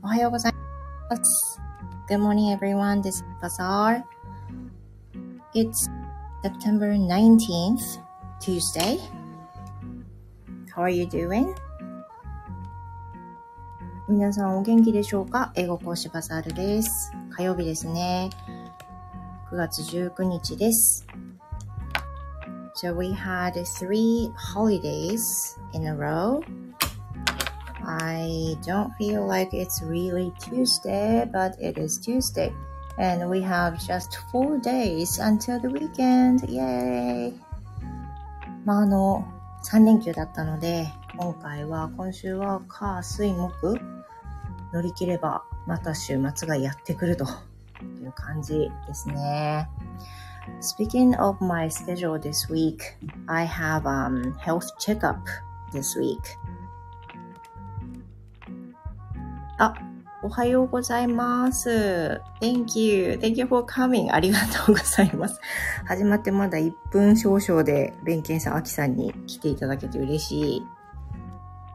おはようございます。Good morning everyone, this is Bazaar. It's September 19th, Tuesday. How are you doing? 皆さんお元気でしょうか英語講師バザールです。火曜日ですね。9月19日です。So we had three holidays in a row. I don't feel like it's really Tuesday, but it is Tuesday. And we have just four days until the weekend. Yay! まあ、あの、3連休だったので、今回は、今週は、火、水、木、乗り切れば、また週末がやってくるという感じですね。Speaking of my schedule this week, I have um health checkup this week. あ、おはようございます。Thank you. Thank you for coming. ありがとうございます。始まってまだ1分少々で、弁慶さん、あきさんに来ていただけて嬉しい。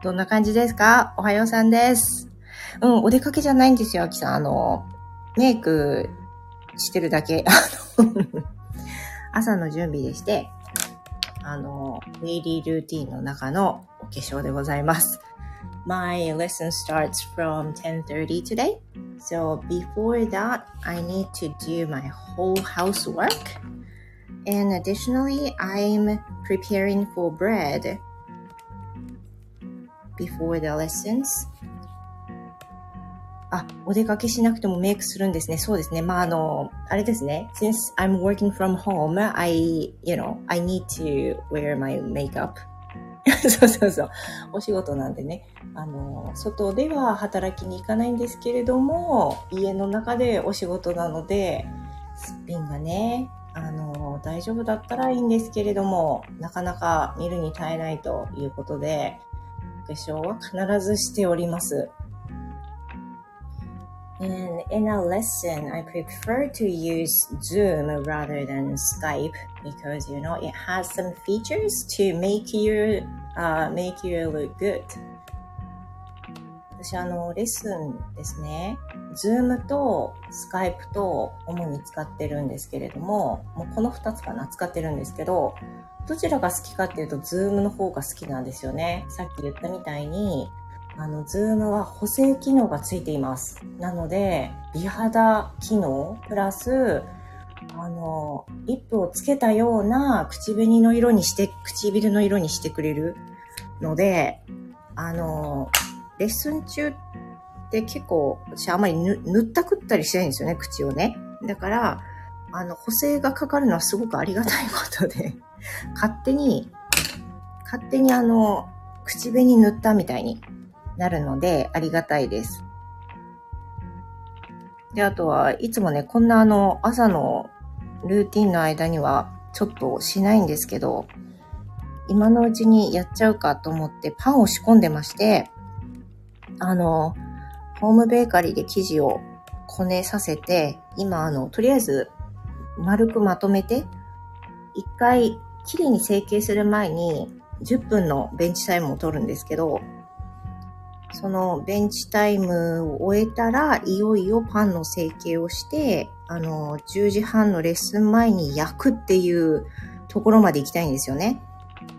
どんな感じですか？おはようさんです。うん、お出かけじゃないんですよ、あきさん。あの、メイクしてるだけ。あの 朝の準備でして、あの、デイリールーティンの中のお化粧でございます。My lesson starts from 10:30 today. So before that, I need to do my whole housework. And additionally, I'm preparing for bread before the lessons. あ、お出かけしなくてもメイクするんですね。そうですね。まあ、あの、あれですね。Since I'm working from home, I, you know, I need to wear my makeup. そうそうそう。お仕事なんでね。あの、外では働きに行かないんですけれども、家の中でお仕事なので、すっぴんがね、あの、大丈夫だったらいいんですけれども、なかなか見るに耐えないということで、化粧は必ずしております。And in a lesson, I prefer to use Zoom rather than Skype because you know it has some features to make you uh, make you look good. 私あのレッスンですね。Zoom と Skype と主に使ってるんですけれども、もうこの2つかな使ってるんですけど、どちらが好きかっていうと Zoom の方が好きなんですよね。さっき言ったみたいにあの、ズームは補正機能がついています。なので、美肌機能プラス、あの、リップをつけたような口紅の色にして、唇の色にしてくれるので、あの、レッスン中って結構、私あまり塗ったくったりしないんですよね、口をね。だから、あの、補正がかかるのはすごくありがたいことで、勝手に、勝手にあの、口紅塗ったみたいになるので、ありがたいです。で、あとは、いつもね、こんなあの、朝のルーティンの間には、ちょっとしないんですけど、今のうちにやっちゃうかと思ってパンを仕込んでまして、あの、ホームベーカリーで生地をこねさせて、今あの、とりあえず丸くまとめて、一回きれいに成形する前に10分のベンチタイムを取るんですけど、そのベンチタイムを終えたら、いよいよパンの成形をして、あの、10時半のレッスン前に焼くっていうところまで行きたいんですよね。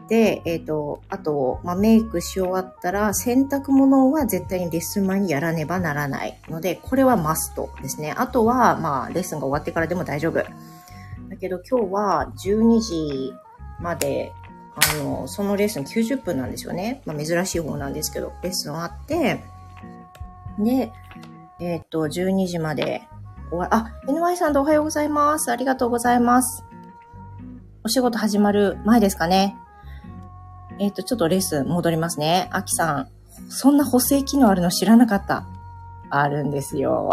で、えっ、ー、と、あと、まあ、メイクし終わったら、洗濯物は絶対にレッスン前にやらねばならないので、これはマストですね。あとは、まあ、レッスンが終わってからでも大丈夫。だけど今日は12時まであの、そのレッスン90分なんですよね。まあ、珍しい方なんですけど、レッスンあって、で、えー、っと、12時まで終わ、あ、NY さんとおはようございます。ありがとうございます。お仕事始まる前ですかね。えー、っと、ちょっとレッスン戻りますね。あきさん、そんな補正機能あるの知らなかった。あるんですよ。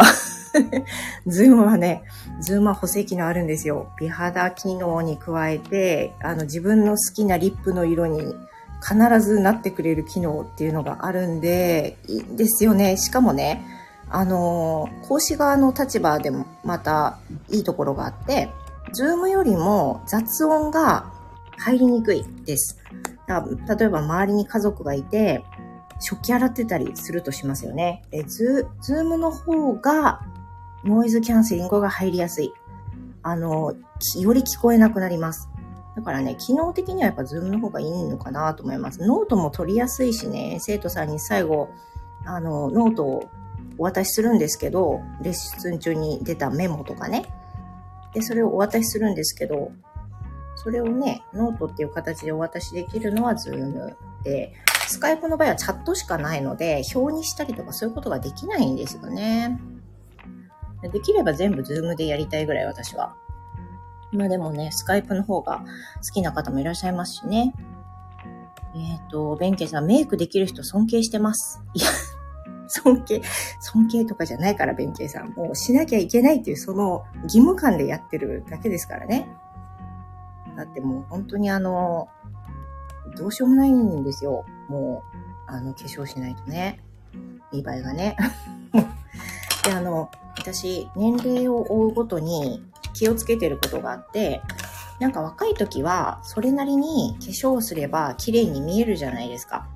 ズームはね、ズームは補正機能あるんですよ。美肌機能に加えて、あの自分の好きなリップの色に必ずなってくれる機能っていうのがあるんで、いいんですよね。しかもね、あの、講師側の立場でもまたいいところがあって、ズームよりも雑音が入りにくいです。例えば周りに家族がいて、食器洗ってたりするとしますよね。ズームの方がノイズキャンセリングが入りやすい。あの、より聞こえなくなります。だからね、機能的にはやっぱズームの方がいいのかなと思います。ノートも取りやすいしね、生徒さんに最後、あの、ノートをお渡しするんですけど、レッスン中に出たメモとかね。で、それをお渡しするんですけど、それをね、ノートっていう形でお渡しできるのはズームで、スカイプの場合はチャットしかないので、表にしたりとかそういうことができないんですよね。できれば全部ズームでやりたいぐらい私は。まあでもね、スカイプの方が好きな方もいらっしゃいますしね。えっ、ー、と、弁慶さん、メイクできる人尊敬してます。いや、尊敬、尊敬とかじゃないから、弁慶さん。もうしなきゃいけないっていうその義務感でやってるだけですからね。だってもう本当にあの、どうしようもないんですよ。もう、あの、化粧しないとね。いい場合がね。で、あの、私、年齢を追うごとに気をつけてることがあって、なんか若い時は、それなりに化粧をすれば綺麗に見えるじゃないですか。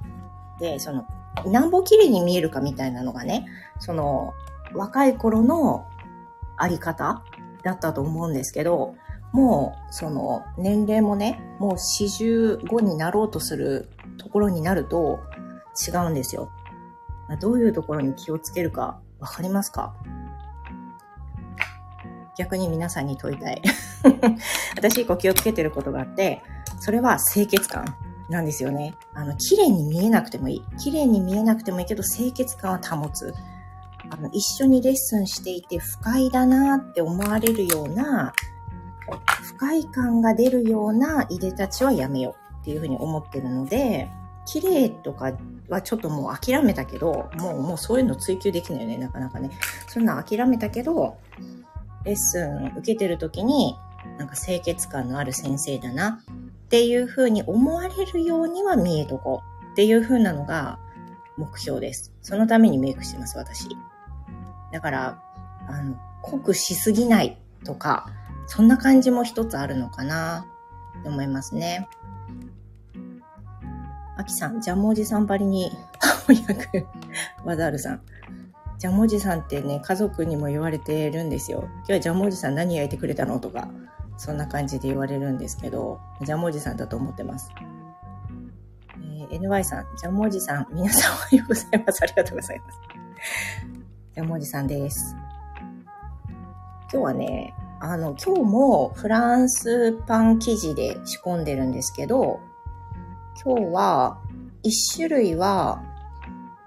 で、その、なんぼ綺麗に見えるかみたいなのがね、その、若い頃のあり方だったと思うんですけど、もう、その、年齢もね、もう45になろうとするところになると違うんですよ。どういうところに気をつけるかわかりますか？逆に皆さんに問いたい。私一個気をつけてることがあって、それは清潔感なんですよね。あの、綺麗に見えなくてもいい。綺麗に見えなくてもいいけど、清潔感は保つ。あの、一緒にレッスンしていて不快だなって思われるような、不快感が出るようないでたちはやめようっていうふうに思ってるので、綺麗とかはちょっともう諦めたけど、もう、もうそういうの追求できないよね、なかなかね。そんな諦めたけど、レッスン受けてる時に、なんか清潔感のある先生だなっていう風に思われるようには見えとこうっていう風なのが目標です。そのためにメイクしてます、私。だから、あの、濃くしすぎないとか、そんな感じも一つあるのかなって思いますね。あきさん、ジャムおじさんばりに、翻訳、わざるさん。ジャムおじさんってね、家族にも言われてるんですよ。今日はジャムおじさん何焼いてくれたの？とか、そんな感じで言われるんですけど、ジャムおじさんだと思ってます。えー、NY さん、ジャムおじさん、皆さんおはようございます。ありがとうございます。ジャムおじさんです。今日はね、あの、今日もフランスパン生地で仕込んでるんですけど、今日は、一種類は、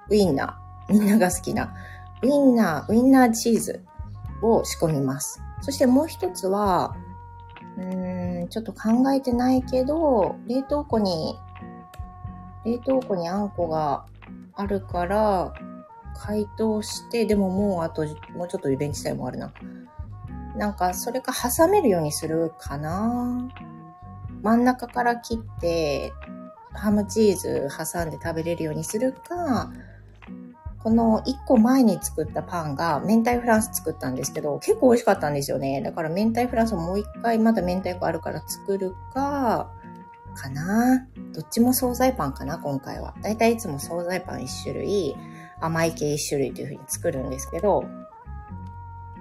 ウインナー。みんなが好きなウインナー、ウインナーチーズを仕込みます。そしてもう一つは、うーん、ちょっと考えてないけど、冷凍庫に、冷凍庫にあんこがあるから、解凍して、でももうあと、もうちょっとリベンチタイムあるな。なんか、それか挟めるようにするかな真ん中から切って、ハムチーズ挟んで食べれるようにするか、この1個前に作ったパンが明太フランス作ったんですけど、結構美味しかったんですよね。だから明太フランスをもう一回まだ明太子あるから作るか、かな。どっちも惣菜パンかな、今回は。だいたいいつも惣菜パン1種類、甘い系1種類という風に作るんですけど、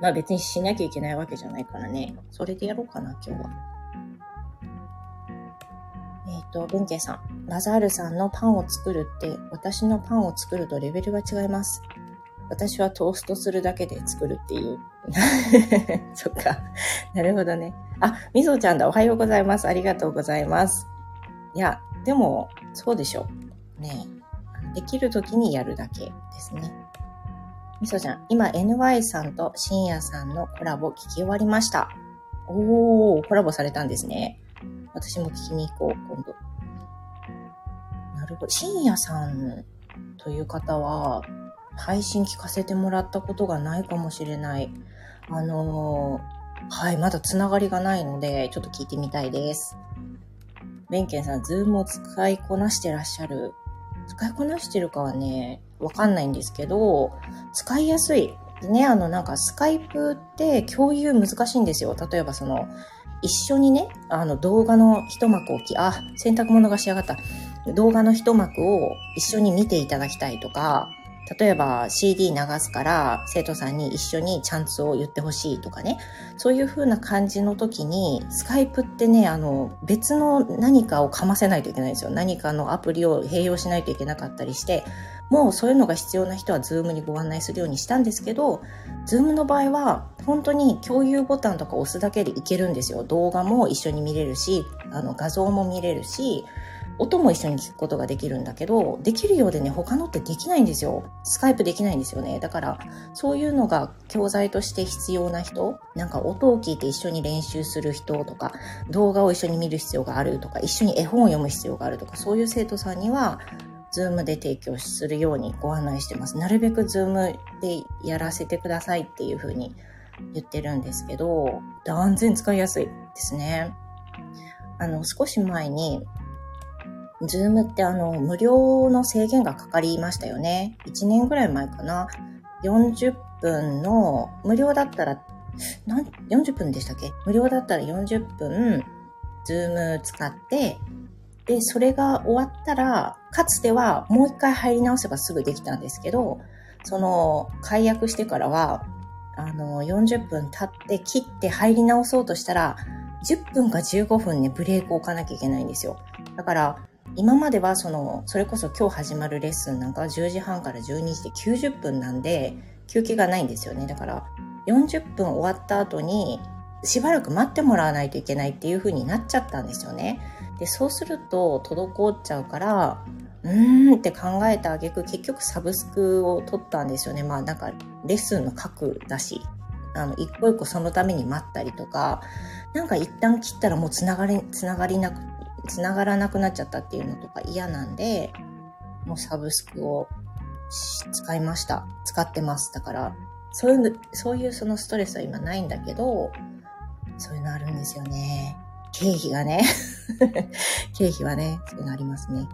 まあ別にしなきゃいけないわけじゃないからね。それでやろうかな、今日は。えっ、ー、と、文慶さん。ラザールさんのパンを作るって、私のパンを作るとレベルが違います。私はトーストするだけで作るっていう。そっか。なるほどね。あ、みぞちゃんだ。おはようございます。ありがとうございます。いや、でも、そうでしょう。ねできる時にやるだけですね。みそちゃん、今 NY さんと深夜さんのコラボ聞き終わりました。おー、コラボされたんですね。私も聞きに行こう、今度。なるほど。深夜さんという方は、配信聞かせてもらったことがないかもしれない。あのー、はい、まだつながりがないので、ちょっと聞いてみたいです。ベンケンさん、ズームを使いこなしてらっしゃる。使いこなしてるかはね、わかんないんですけど、使いやすい。ね、あの、なんかスカイプって共有難しいんですよ。例えばその、一緒にね、あの動画の一幕置き、あ、洗濯物が仕上がった。動画の一幕を一緒に見ていただきたいとか、例えば CD 流すから生徒さんに一緒にチャンツを言ってほしいとかね。そういう風な感じの時に、スカイプってね、あの、別の何かをかませないといけないんですよ。何かのアプリを併用しないといけなかったりして、もうそういうのが必要な人は Zoom にご案内するようにしたんですけど、Zoom の場合は本当に共有ボタンとか押すだけでいけるんですよ。動画も一緒に見れるし、あの画像も見れるし、音も一緒に聞くことができるんだけど、できるようでね、他のってできないんですよ。スカイプできないんですよね。だから、そういうのが教材として必要な人、なんか音を聞いて一緒に練習する人とか、動画を一緒に見る必要があるとか、一緒に絵本を読む必要があるとか、そういう生徒さんには、ズームで提供するようにご案内してます。なるべくズームでやらせてくださいっていうふうに言ってるんですけど、断然使いやすいですね。あの、少し前にズームってあの、無料の制限がかかりましたよね。1年ぐらい前かな。40分の、無料だったら、なん、40分でしたっけ？無料だったら40分、ズーム使って、で、それが終わったら、かつてはもう一回入り直せばすぐできたんですけど、その、解約してからは、あの、40分経って切って入り直そうとしたら、10分か15分ね、ブレークを置かなきゃいけないんですよ。だから、今まではその、それこそ今日始まるレッスンなんかは10時半から12時で90分なんで、休憩がないんですよね。だから、40分終わった後に、しばらく待ってもらわないといけないっていう風になっちゃったんですよね。で、そうすると、滞っちゃうから、うーんって考えた挙句、結局サブスクを取ったんですよね。まあなんか、レッスンの核だし、あの、一個一個そのために待ったりとか、なんか一旦切ったらもう繋がり、繋がりなく繋がらなくなっちゃったっていうのとか嫌なんで、もうサブスクを使いました。使ってます。だから、そういう、そういうそのストレスは今ないんだけど、そういうのあるんですよね。経費がね。経費はね、そういうのありますね。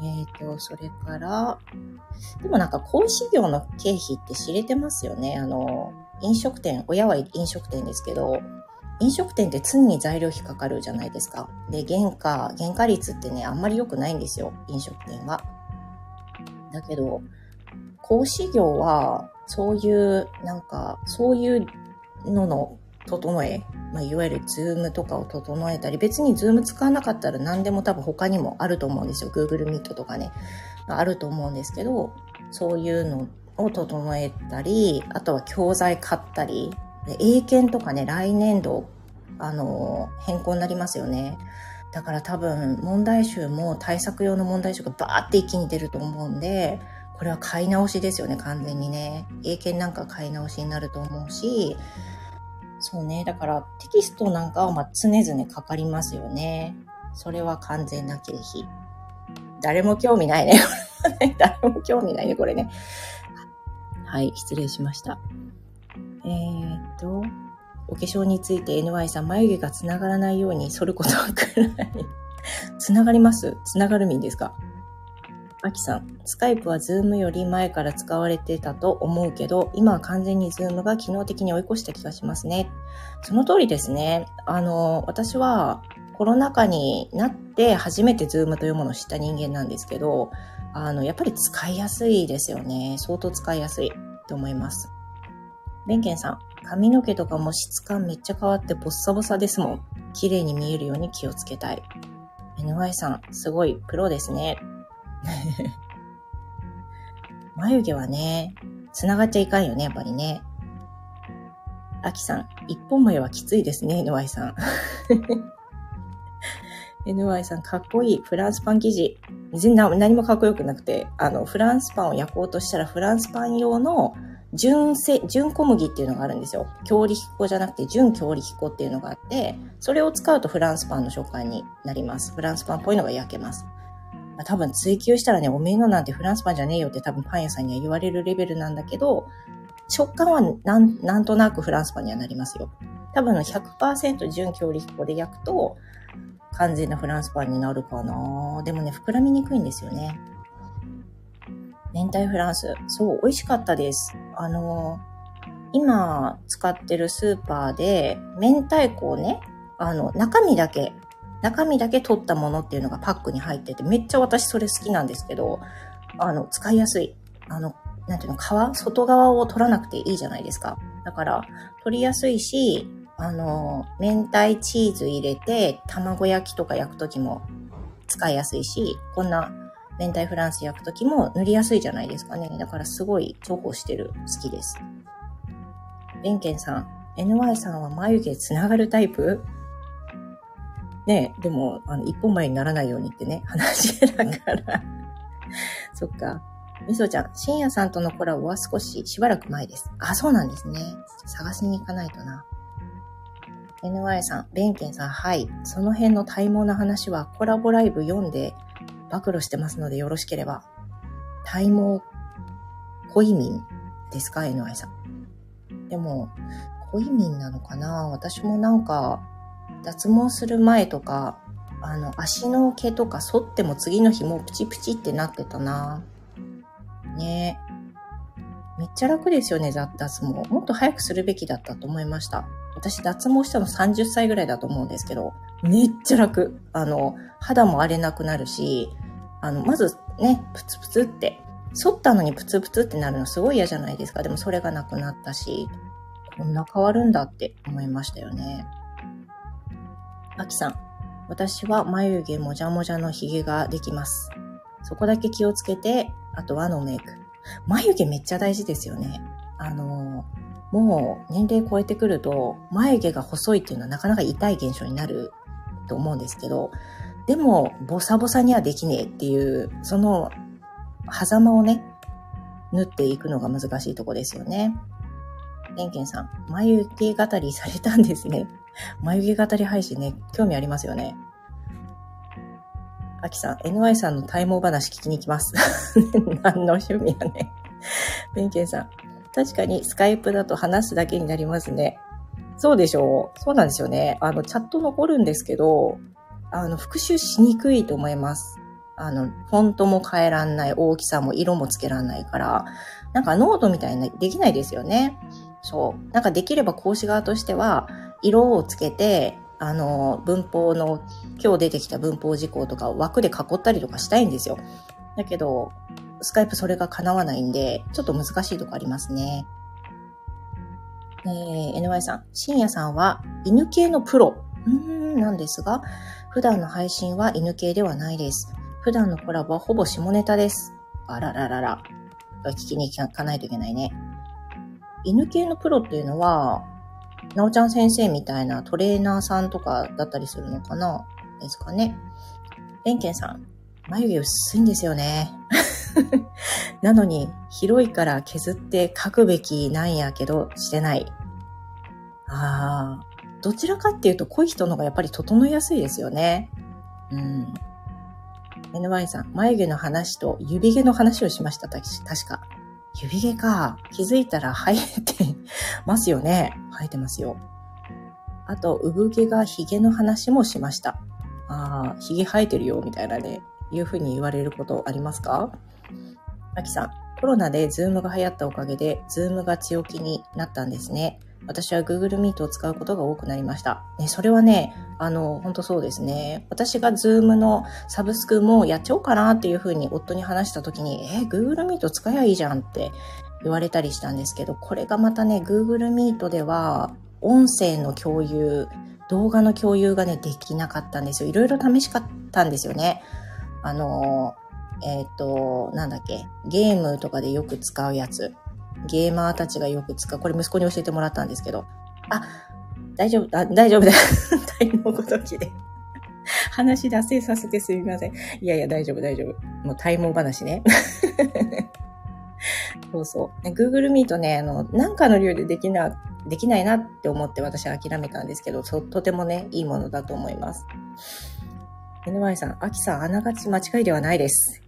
えっ、ー、と、それから、でもなんか講師業の経費って知れてますよね。あの、飲食店、親は飲食店ですけど、飲食店って常に材料費かかるじゃないですか。で、原価、原価率ってね、あんまり良くないんですよ。飲食店は。だけど、講師業は、そういう、なんか、そういうのの整え、まあ、いわゆるズームとかを整えたり、別にズーム使わなかったら何でも多分他にもあると思うんですよ。Google Meet とかね。あると思うんですけど、そういうのを整えたり、あとは教材買ったり、英検とかね、来年度、あの、変更になりますよね。だから多分、問題集も対策用の問題集がバーって一気に出ると思うんで、これは買い直しですよね、完全にね。英検なんか買い直しになると思うし、そうね、だからテキストなんかはま常々かかりますよね。それは完全な経費。誰も興味ないね。誰も興味ないね、これね。はい、失礼しました。えー、っと、お化粧について NY さん、眉毛が繋がらないように剃ることはくらい。繋がります？繋がるんですか？アキさん、スカイプはズームより前から使われてたと思うけど、今は完全にズームが機能的に追い越した気がしますね。その通りですね。あの、私はコロナ禍になって初めてズームというものを知った人間なんですけど、あの、やっぱり使いやすいですよね。相当使いやすいと思います。ベンケンさん、髪の毛とかも質感めっちゃ変わってボッサボサですもん。綺麗に見えるように気をつけたい。NY さん、すごいプロですね。眉毛はね、繋がっちゃいかんよね、やっぱりね。アキさん、一本眉はきついですね、NY さん。NY さん、かっこいい。フランスパン生地。全然何もかっこよくなくて、あの、フランスパンを焼こうとしたら、フランスパン用の純せ、純小麦っていうのがあるんですよ。強力粉じゃなくて純強力粉っていうのがあって、それを使うとフランスパンの食感になります。フランスパンっぽいのが焼けます。まあ、多分追求したらね、おめえのなんてフランスパンじゃねえよって多分パン屋さんには言われるレベルなんだけど、食感はなん、なんとなくフランスパンにはなりますよ。多分100%純強力粉で焼くと、完全なフランスパンになるかなでもね、膨らみにくいんですよね。明太フランス。そう、美味しかったです。あの、今使ってるスーパーで、明太子をね、あの、中身だけ中身だけ取ったものっていうのがパックに入ってて、めっちゃ私それ好きなんですけど、あの、使いやすい。あの、なんていうの、皮外側を取らなくていいじゃないですか。だから、取りやすいし、あの、明太チーズ入れて、卵焼きとか焼くときも使いやすいし、こんな明太フランス焼くときも塗りやすいじゃないですかね。だからすごい重宝してる。好きです。ベンケンさん、NY さんは眉毛つながるタイプ？ねでも、あの、一本前にならないようにってね、話だからそっか。みそちゃん、深夜さんとのコラボは少ししばらく前です。あ、そうなんですね。探しに行かないとな。NY さん、ベンケンさん、はい。その辺の体毛な話はコラボライブ読んで暴露してますのでよろしければ。体毛、恋民ですか ?NY さん。でも、恋民なのかな？私もなんか、脱毛する前とか、あの、足の毛とか剃っても次の日もプチプチってなってたな。ねめっちゃ楽ですよね、脱毛。もっと早くするべきだったと思いました。私脱毛したの30歳ぐらいだと思うんですけど、めっちゃ楽。あの、肌も荒れなくなるし、あの、まずね、プツプツって、剃ったのにプツプツってなるのすごい嫌じゃないですか。でもそれがなくなったし、こんな変わるんだって思いましたよね。あきさん、私は眉毛もじゃもじゃの髭ができます。そこだけ気をつけて、あとはのメイク。眉毛めっちゃ大事ですよね。あの、もう年齢超えてくると、眉毛が細いっていうのはなかなか痛い現象になると思うんですけど、でも、ボサボサにはできねえっていう、その、狭間をね、縫っていくのが難しいとこですよね。ケンケンさん、眉毛語りされたんですね。眉毛語り配信ね、興味ありますよね。アキさん、NY さんの体毛話聞きに行きます。何の趣味やね。ベンケンさん、確かにスカイプだと話すだけになりますね。そうでしょう。そうなんですよね。あの、チャット残るんですけど、あの、復習しにくいと思います。あの、フォントも変えらんない、大きさも色もつけらんないから、なんかノートみたいな、できないですよね。そう。なんかできれば講師側としては、色をつけて、あの、文法の、今日出てきた文法事項とかを枠で囲ったりとかしたいんですよ。だけど、スカイプそれが叶わないんで、ちょっと難しいとこありますね。えー、NY さん、深夜さんは犬系のプロ、うーん、なんですが、普段の配信は犬系ではないです。普段のコラボはほぼ下ネタです。あらららら。聞きに行かないといけないね。犬系のプロっていうのは、なおちゃん先生みたいなトレーナーさんとかだったりするのかな？ですかね。レンケンさん、眉毛薄いんですよね。なのに、広いから削って描くべきなんやけど、してない。ああ、どちらかっていうと濃い人の方がやっぱり整いやすいですよね。うん。NY さん、眉毛の話と指毛の話をしました、確か。指毛か。気づいたら生えてますよね。生えてますよ。あと、産毛が髭の話もしました。ああ、髭生えてるよ、みたいなね、いうふうに言われることありますか？あきさん、コロナでズームが流行ったおかげで、ズームが強気になったんですね。私は Google Meet を使うことが多くなりました。ね、それはね、あの、本当そうですね。私が Zoom のサブスクもやっちゃおうかなっていうふうに夫に話した時に、え、Google Meet 使えばいいじゃんって言われたりしたんですけど、これがまたね、Google Meet では音声の共有、動画の共有がね、できなかったんですよ。いろいろ試しかったんですよね。あの、えっ、ー、と、なんだっけ、ゲームとかでよく使うやつ。ゲーマーたちがよく使う。これ息子に教えてもらったんですけど。あ、大丈夫、あ大丈夫だ。大毛ごときで。話脱線させてすみません。いやいや、大丈夫、大丈夫。もう体毛話ね。そうそう。Google Meet ね、あの、なんかの理由でできな、できないなって思って私は諦めたんですけど、と、とてもね、いいものだと思います。NY さん、アキさん、あながち間違いではないです。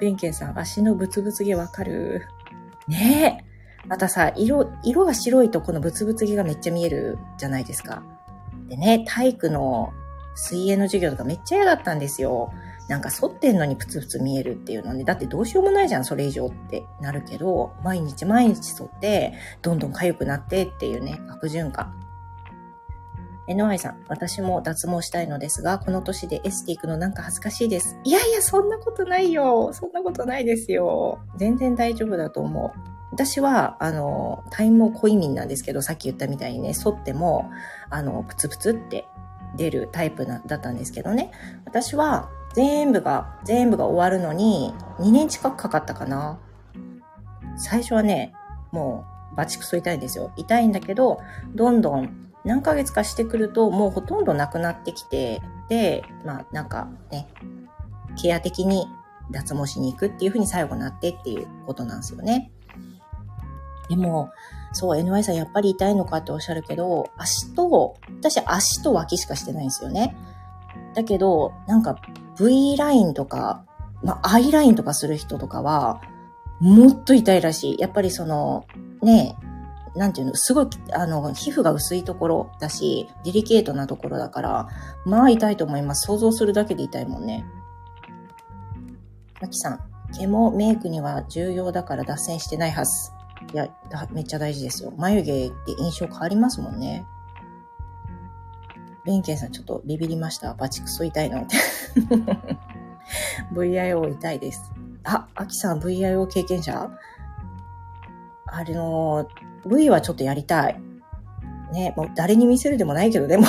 ベンケンさん、足のブツブツ毛わかる。ねえ。またさ、色、色が白いとこのブツブツ毛がめっちゃ見えるじゃないですか。でね、体育の水泳の授業とかめっちゃ嫌だったんですよ。なんか反ってんのにプツプツ見えるっていうのね。だってどうしようもないじゃん、それ以上ってなるけど、毎日毎日反って、どんどん痒くなってっていうね、悪循環。NY さん、私も脱毛したいのですが、この年でエステ行くのなんか恥ずかしいです。いやいや、そんなことないよ。そんなことないですよ。全然大丈夫だと思う。私は、あの、体毛濃い民なんですけど、さっき言ったみたいにね、剃っても、あの、プツプツって出るタイプだったんですけどね。私は、全部が、全部が終わるのに、2年近くかかったかな。最初はね、もう、バチクソ痛いんですよ。痛いんだけど、どんどん何ヶ月かしてくるともうほとんどなくなってきて、で、まあなんかね、ケア的に脱毛しに行くっていうふうに最後なってっていうことなんですよね。でも、そう、NY さんやっぱり痛いのかっておっしゃるけど、足と、私足と脇しかしてないんですよね。だけど、なんか V ラインとか、まあ、アイラインとかする人とかは、もっと痛いらしい。やっぱりその、ね、なんていうの、すごい、あの、皮膚が薄いところだし、デリケートなところだから、まあ痛いと思います。想像するだけで痛いもんね。あきさん、毛もメイクには重要だから脱線してないはず。いや、めっちゃ大事ですよ。眉毛って印象変わりますもんね。ベンケンさんちょっとビビりました。バチクソ痛いのって。VIO 痛いです。あ、アキさん VIO 経験者？あれの、V はちょっとやりたい。ね、もう誰に見せるでもないけど、でも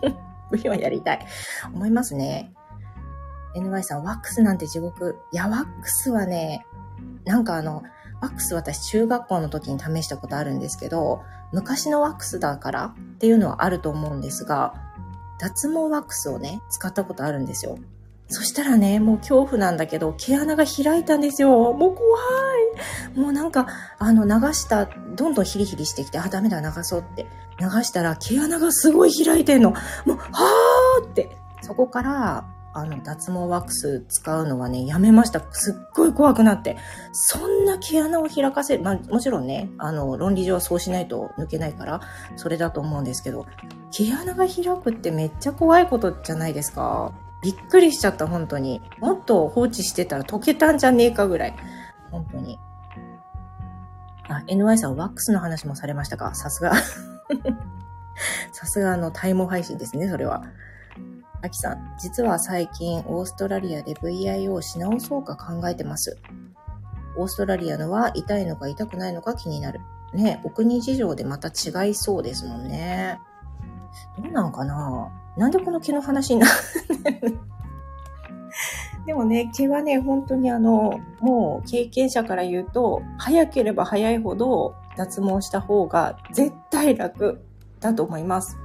V はやりたい。思いますね。NY さん、ワックスなんて地獄。いや、ワックスはね、なんかあの、ワックス私中学校の時に試したことあるんですけど、昔のワックスだからっていうのはあると思うんですが、脱毛ワックスをね、使ったことあるんですよ。そしたらね、もう恐怖なんだけど、毛穴が開いたんですよ。もう怖い。もうなんか、あの、流した、どんどんヒリヒリしてきて、あ、ダメだ、流そうって。流したら、毛穴がすごい開いてんの。もう、はーって。そこから、あの、脱毛ワックス使うのはね、やめました。すっごい怖くなって。そんな毛穴を開かせる、まあ、もちろんね、あの、論理上はそうしないと抜けないから、それだと思うんですけど、毛穴が開くってめっちゃ怖いことじゃないですか。びっくりしちゃった、本当に。もっと放置してたら溶けたんじゃねえかぐらい。本当に。あ、NY さん、ワックスの話もされましたか？さすが。さすがあの、体毛配信ですね、それは。アキさん、実は最近オーストラリアで VIO をし直そうか考えてます。オーストラリアのは痛いのか痛くないのか気になる。ね、お国事情でまた違いそうですもんね。どうなんかな？なんでこの毛の話になる でもね、毛はね、本当にあの、もう経験者から言うと、早ければ早いほど脱毛した方が絶対楽だと思います。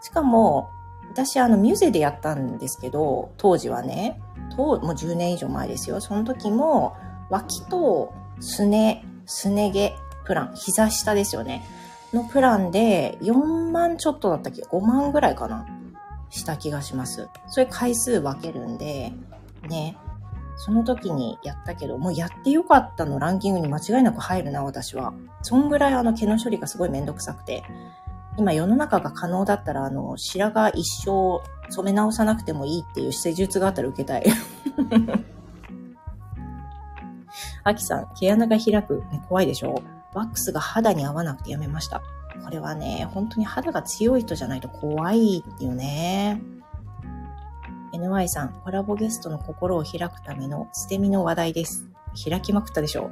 しかも、私あのミュゼでやったんですけど、当時はね、もう10年以上前ですよ。その時も、脇とすね、すね毛プラン、膝下ですよね。のプランで4万ちょっとだったっけ ?5 万ぐらいかなした気がします。それ回数分けるんで、ね。その時にやったけど、もうやってよかったのランキングに間違いなく入るな、私は。そんぐらいあの毛の処理がすごいめんどくさくて。今世の中が可能だったら、あの、白髪一生染め直さなくてもいいっていう施術があったら受けたい。アキさん、毛穴が開く、ね、怖いでしょワックスが肌に合わなくてやめました。これはね、本当に肌が強い人じゃないと怖いよね。NY さん、コラボゲストの心を開くための捨て身の話題です。開きまくったでしょ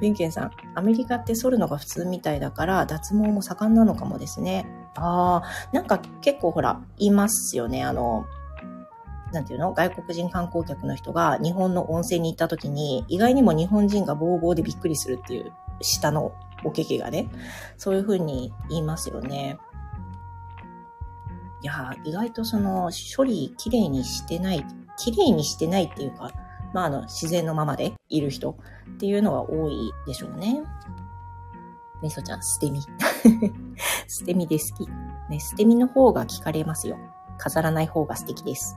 ビンケン さん、アメリカって剃るのが普通みたいだから脱毛も盛んなのかもですね。ああ、なんか結構ほら、いますよね。あの、なんていうの？外国人観光客の人が日本の温泉に行った時に、意外にも日本人がボーボーでびっくりするっていう、下のおけけがね。そういうふうに言いますよね。いや意外とその処理きれいにしてない、きれいにしてないっていうか、まあ、あの、自然のままでいる人っていうのは多いでしょうね。みそちゃん、捨て身。捨て身で好き。ね、捨て身の方が聞かれますよ。飾らない方が素敵です。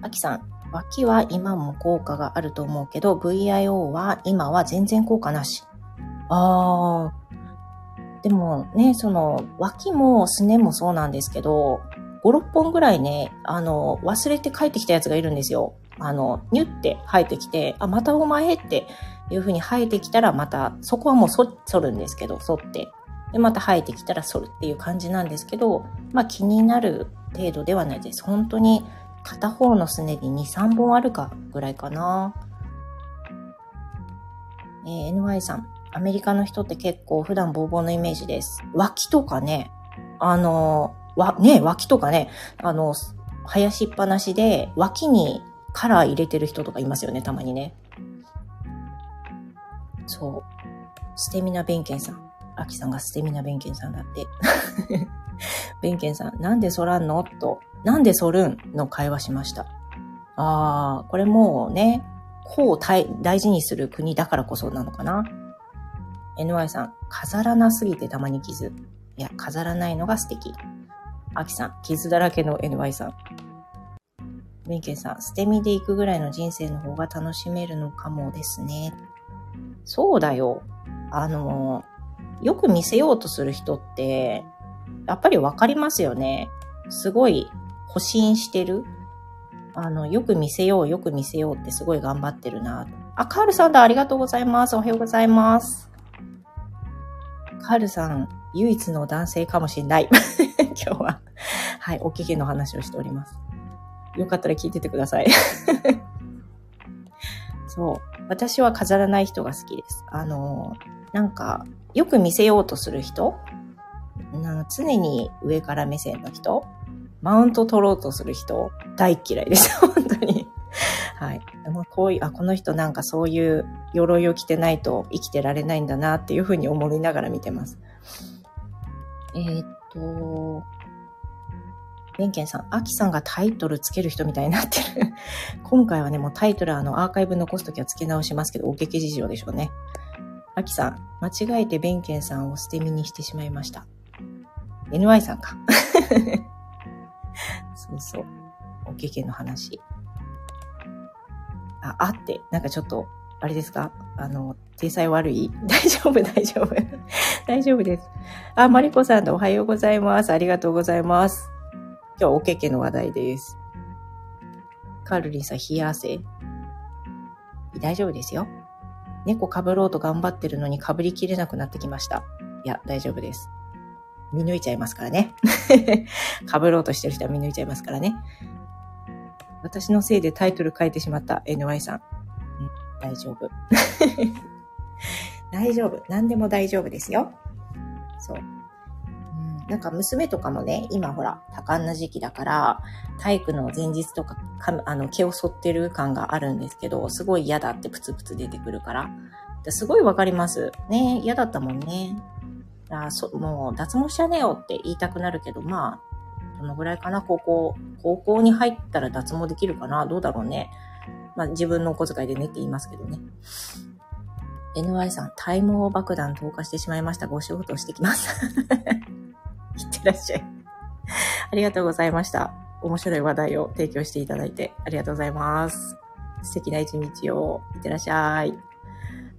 あきさん、脇は今も効果があると思うけど、VIO は今は全然効果なし。あー。でもね、その、脇もすねもそうなんですけど、5、6本ぐらいね、あの、忘れて帰ってきたやつがいるんですよ。あの、ニュって生えてきて、あ、またお前っていう風に生えてきたらまた、そこはもうそ、剃るんですけど、剃って。で、また生えてきたら剃るっていう感じなんですけど、まあ気になる程度ではないです。本当に片方のすねに2、3本あるかぐらいかな。えー、NY さん。アメリカの人って結構普段ボーボーのイメージです。脇とかね、あの、わ、ね、脇とかね、あの、生やしっぱなしで脇にカラー入れてる人とかいますよね、たまにね。そう。ステミナ弁慶さん。アキさんがステミナ弁慶さんだって。弁慶さん、なんで反らんの？と、なんで反るん？の会話しました。あー、これもうね、こう大事にする国だからこそなのかな。NY さん、飾らなすぎてたまに傷。いや、飾らないのが素敵。アキさん、傷だらけの NY さん。ミンケンさん、捨て身で行くぐらいの人生の方が楽しめるのかもですね。そうだよ。あの、よく見せようとする人って、やっぱりわかりますよね。すごい保身してる。あの、よく見せよう、よく見せようってすごい頑張ってるな。あ、カールさんだ、ありがとうございます。おはようございます。カールさん、唯一の男性かもしれない。今日は、はい、おけけの話をしております。よかったら聞いててください。そう。私は飾らない人が好きです。あの、なんか、よく見せようとする人な常に上から目線の人マウント取ろうとする人大嫌いです。本当に。はい。もこういう、あ、この人なんかそういう鎧を着てないと生きてられないんだなっていうふうに思いながら見てます。えー、っと、ベンさん、アキさんがタイトルつける人みたいになってる。今回はね、もうタイトルあのアーカイブ残すときは付け直しますけど、おけけ事情でしょうね。アキさん、間違えてベンケンさんを捨て身にしてしまいました。NY さんか。そうそう。おけけの話。あ、あって、なんかちょっと、あれですか？あの、体裁悪い？大丈夫、大丈夫？大丈夫です。あ、マリコさんおはようございます。ありがとうございます。今日おけけの話題です。カルリンさん、冷や汗。大丈夫ですよ。猫かぶろうと頑張ってるのにかぶりきれなくなってきました。いや、大丈夫です。見抜いちゃいますからね。かぶろうとしてる人は見抜いちゃいますからね。私のせいでタイトル書いてしまった NY さん。うん、大丈夫。大丈夫。何でも大丈夫ですよ。そう。なんか娘とかもね、今ほら、多感な時期だから、体育の前日とか、かあの、毛を剃ってる感があるんですけど、すごい嫌だってプツプツ出てくるから。すごいわかります。ね嫌だったもんね。あそもう、脱毛しちゃねよって言いたくなるけど、まあ、どのぐらいかな、高校。高校に入ったら脱毛できるかなどうだろうね。まあ、自分のお小遣いでねって言いますけどね。NY さん、体毛爆弾投下してしまいました。ご仕事をしてきます。いってらっしゃい。ありがとうございました。面白い話題を提供していただいてありがとうございます。素敵な一日を。いってらっしゃい。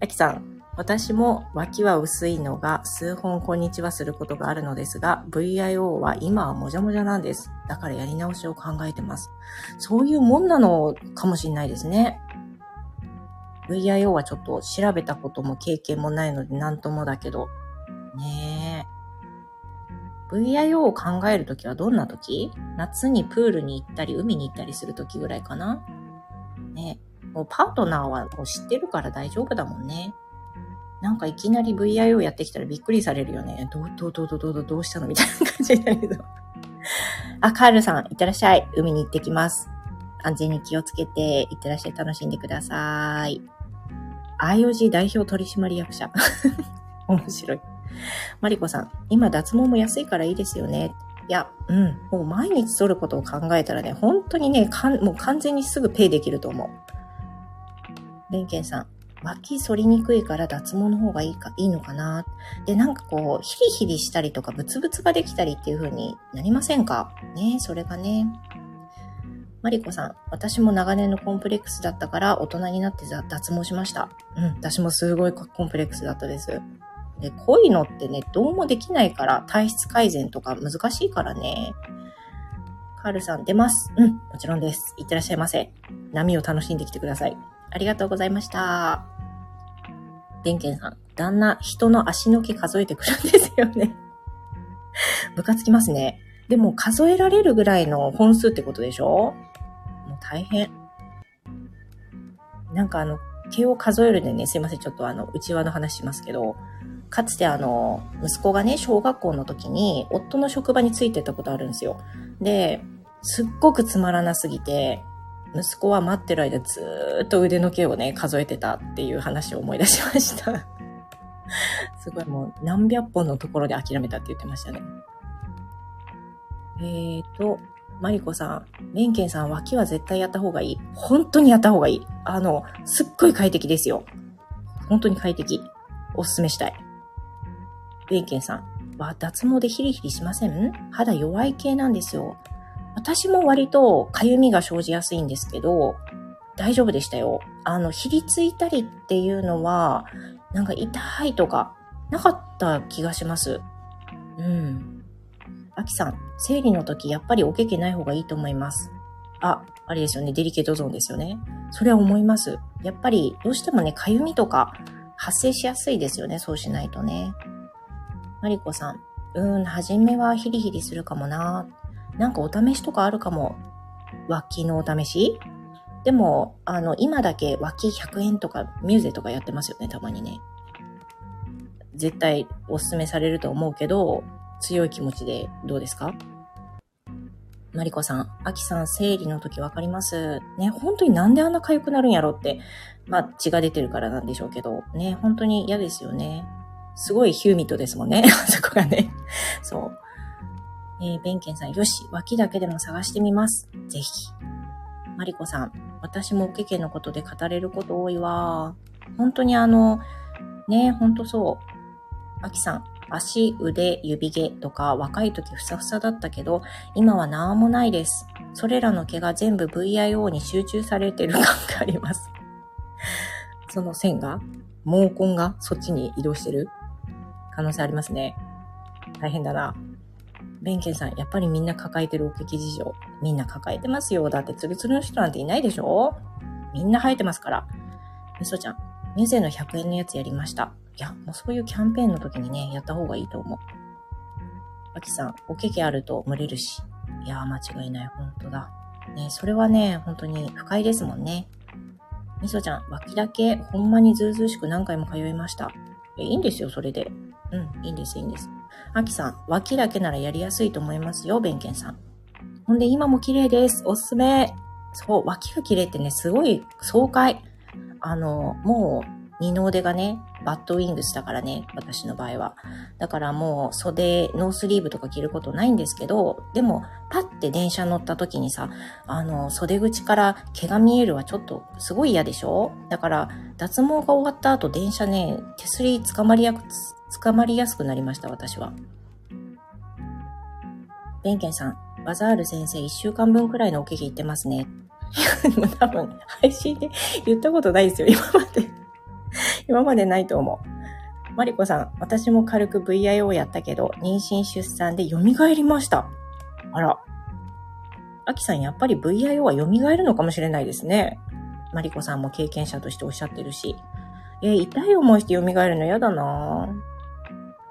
あきさん、私も脇は薄いのが数本こんにちはすることがあるのですが、VIO は今はもじゃもじゃなんです。だからやり直しを考えてます。そういうもんなのかもしれないですね。VIO はちょっと調べたことも経験もないので何ともだけど。ねえ。VIO を考えるときはどんなとき？夏にプールに行ったり、海に行ったりするときぐらいかなね。もうパートナーはもう知ってるから大丈夫だもんね。なんかいきなり VIO やってきたらびっくりされるよね。どう、どう、どう、どう、どう、したのみたいな感じになるけど。あ、カールさん、いってらっしゃい。海に行ってきます。安全に気をつけて、いってらっしゃい。楽しんでください。IOG 代表取締役者。面白い。マリコさん、今脱毛も安いからいいですよね。いや、うん。もう毎日剃ることを考えたらね、本当にね、かんもう完全にすぐペイできると思う。レンケンさん、脇反りにくいから脱毛の方がいいか、いいのかな。で、なんかこう、ヒリヒリしたりとか、ブツブツができたりっていう風になりませんか？ねそれがね。マリコさん、私も長年のコンプレックスだったから大人になって脱毛しました。うん、私もすごいコンプレックスだったです。で、こういうのってね、どうもできないから、体質改善とか難しいからね。カールさん出ます。うん、もちろんです。いってらっしゃいませ。波を楽しんできてください。ありがとうございました。ベンケンさん、旦那、人の足の毛数えてくるんですよね。ムカつきますね。でも数えられるぐらいの本数ってことでしょ？もう大変。なんかあの、毛を数えるでね、すいません、ちょっとあの、内輪の話しますけど、かつてあの、息子がね、小学校の時に、夫の職場についてたことあるんですよ。で、すっごくつまらなすぎて、息子は待ってる間ずっと腕の毛をね、数えてたっていう話を思い出しました。すごいもう何百本のところで諦めたって言ってましたね。えーと、マリコさん、メンケンさん、脇は絶対やった方がいい。本当にやった方がいい。あの、すっごい快適ですよ。本当に快適。おすすめしたい。ベンケンさん、は脱毛でヒリヒリしません？肌弱い系なんですよ。私も割と痒みが生じやすいんですけど、大丈夫でしたよ。あの、ひりついたりっていうのは、なんか痛いとか、なかった気がします。うん。アキさん、生理の時やっぱりおけけない方がいいと思います。あ、あれですよね。デリケートゾーンですよね。それは思います。やっぱりどうしてもね、かゆみとか発生しやすいですよね。そうしないとね。マリコさん、うーん、初めはヒリヒリするかもな。なんかお試しとかあるかも。脇のお試し？でも、あの、今だけ脇100円とかミューゼとかやってますよね、たまにね。絶対おすすめされると思うけど、強い気持ちでどうですか？マリコさん、アキさん、生理の時わかります？ね、本当になんであんな痒くなるんやろって。まあ、血が出てるからなんでしょうけど、ね、本当に嫌ですよね。すごいヒューミットですもんね、あそこがね。そう。えー、ベンケンさん、よし、脇だけでも探してみます。ぜひ。マリコさん、私もおけけのことで語れること多いわ。本当にあの、ね、ほんとそう。アキさん、足、腕、指毛とか若い時ふさふさだったけど、今はなんもないです。それらの毛が全部 VIO に集中されてる 感があります。その線が毛根がそっちに移動してる可能性ありますね。大変だな。ベンケンさん、やっぱりみんな抱えてるおけき事情。みんな抱えてますよ。だってツルツルの人なんていないでしょ？みんな生えてますから。みそちゃん、ミュゼの100円のやつやりました。いや、もうそういうキャンペーンの時にね、やった方がいいと思う。あきさん、おけけあると蒸れるし。いや、間違いない。本当だ。ね、それはね、本当に不快ですもんね。みそちゃん、脇だけほんまにずうずうしく何回も通いました。いいんですよ、それで。うん、いいんです、いいんです。あきさん、脇だけならやりやすいと思いますよ、弁慶さん。ほんで、今も綺麗です。おすすめ。そう、脇が綺麗ってね、すごい爽快。あの、もう、二の腕がね、bat wings だからね、私の場合は。だからもう袖、ノースリーブとか着ることないんですけど、でも、パッて電車乗った時にさ、あの、袖口から毛が見えるはちょっとすごい嫌でしょ？だから、脱毛が終わった後電車ね、手すり捕まりやす、捕まりやすくなりました、私は。ベンケンさん、バザール先生一週間分くらいのおけけ言ってますね。多分、配信で言ったことないですよ、今まで。今までないと思う。マリコさん、私も軽く VIO やったけど、妊娠出産で蘇りました。あら。アキさん、やっぱり VIO は蘇るのかもしれないですね。マリコさんも経験者としておっしゃってるし。え痛い思いして蘇るの嫌だな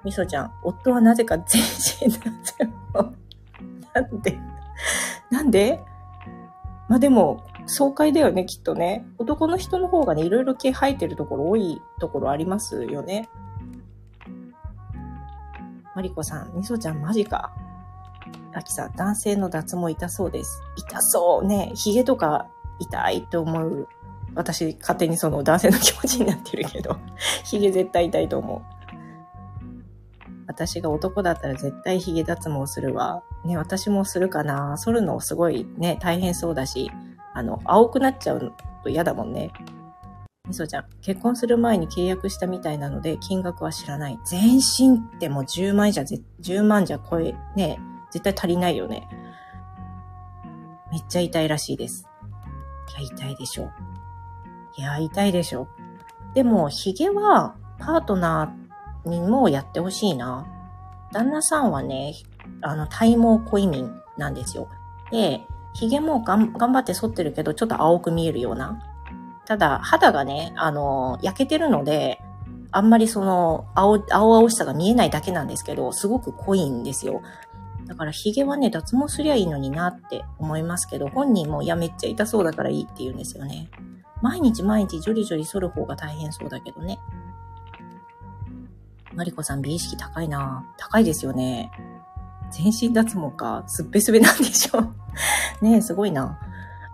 みそちゃん、夫はなぜか全身脱毛。なんで？なんで？まあでも、爽快だよね、きっとね。男の人の方がね、いろいろ毛生えてるところ多いところありますよね。マリコさん、みそちゃんマジか。あきさん、男性の脱毛痛そうです。痛そうね。髭とか痛いと思う。私、勝手にその男性の気持ちになってるけど、髭絶対痛いと思う。私が男だったら絶対髭脱毛するわ。ね、私もするかな。剃るのすごいね、大変そうだし、あの、青くなっちゃうと嫌だもんね。みそちゃん、結婚する前に契約したみたいなので、金額は知らない。全身ってもう10万じゃ、10万じゃ超え、ね、絶対足りないよね。めっちゃ痛いらしいです。いや、痛いでしょ。いや、痛いでしょ。でも、髭は、パートナーにもやってほしいな。旦那さんはね、あの、体毛濃い民なんですよ。で、髭も頑張って剃ってるけど、ちょっと青く見えるような。ただ、肌がね、あの、焼けてるので、あんまりその、青、青々しさが見えないだけなんですけど、すごく濃いんですよ。だから髭はね、脱毛すりゃいいのになって思いますけど、本人もいや、めっちゃ痛そうだからいいって言うんですよね。毎日毎日ジョリジョリ剃る方が大変そうだけどね。マリコさん美意識高いな高いですよね。全身脱毛か。すっぺすべなんでしょう。ねえ、すごいな。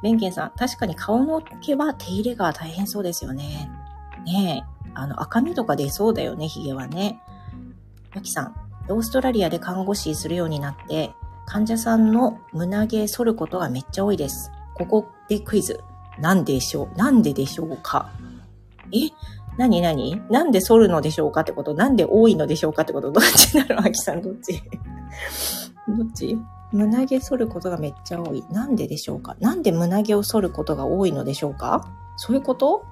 ベンケンさん、確かに顔の毛は手入れが大変そうですよね。ねえ、あの、赤みとか出そうだよね、髭はね。マキさん、オーストラリアで看護師するようになって、患者さんの胸毛剃ることがめっちゃ多いです。ここでクイズ。なんでしょうなんででしょうか？え？何何？なになんで剃るのでしょうかってこと？なんで多いのでしょうかってこと？どっちなの？アキさんどっち？どっち？胸毛剃ることがめっちゃ多い。なんででしょうか？なんで胸毛を剃ることが多いのでしょうか？そういうこと？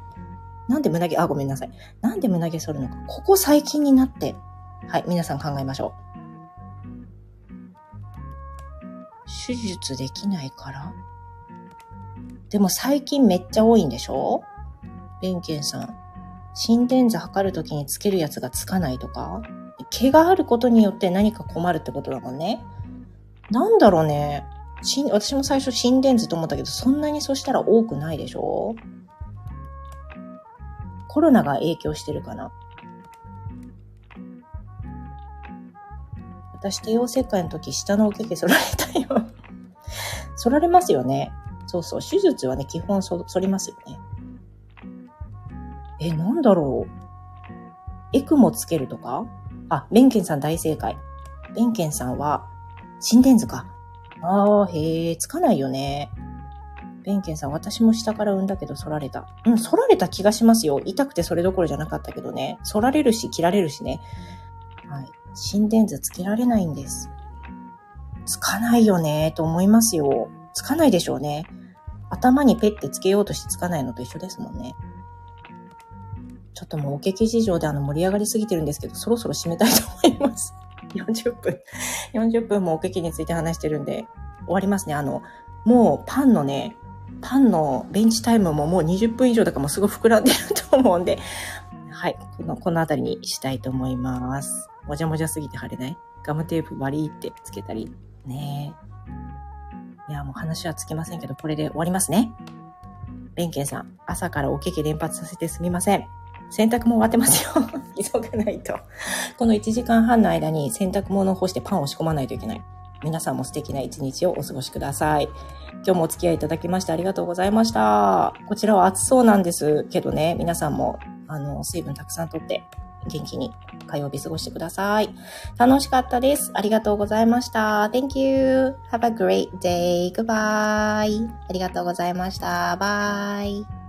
なんで胸毛、あ、ごめんなさい。なんで胸毛剃るのか？ここ最近になって。はい、皆さん考えましょう。手術できないから？でも最近めっちゃ多いんでしょ？ベンケンさん。心電図測るときにつけるやつがつかないとか？毛があることによって何か困るってことだもんね。なんだろうね。私も最初心電図と思ったけど、そんなにそしたら多くないでしょ？コロナが影響してるかな。私、帝王切開の時、下のおけけ剃られたよ。剃られますよね。そうそう。手術はね、基本そ剃りますよね。え、なんだろう。エクモつけるとか？あ、ベンケンさん大正解。ベンケンさんは、心電図か。ああ、へえ、つかないよね。ベンケンさん、私も下から産んだけど、反られた。うん、反られた気がしますよ。痛くてそれどころじゃなかったけどね。反られるし、切られるしね。はい。心電図つけられないんです。つかないよね、と思いますよ。つかないでしょうね。頭にペッてつけようとしてつかないのと一緒ですもんね。ちょっともうおけけ事情であの盛り上がりすぎてるんですけど、そろそろ締めたいと思います。40分。40分もおけけについて話してるんで、終わりますね。あの、もうパンのね、パンのベンチタイムももう20分以上だからもうすごい膨らんでると思うんで、はい、この、この辺りにしたいと思います。もじゃもじゃすぎて貼れない？ガムテープバリーってつけたり。ねいや、もう話はつきませんけど、これで終わりますね。ベンケンさん、朝からおけけ連発させてすみません。洗濯も終わってますよ。急がないと。この1時間半の間に洗濯物を干してパンを仕込まないといけない。皆さんも素敵な一日をお過ごしください。今日もお付き合いいただきましてありがとうございました。こちらは暑そうなんですけどね、皆さんも、あの、水分たくさんとって元気に火曜日過ごしてください。楽しかったです。ありがとうございました。Thank you. Have a great day. Goodbye. ありがとうございました。Bye.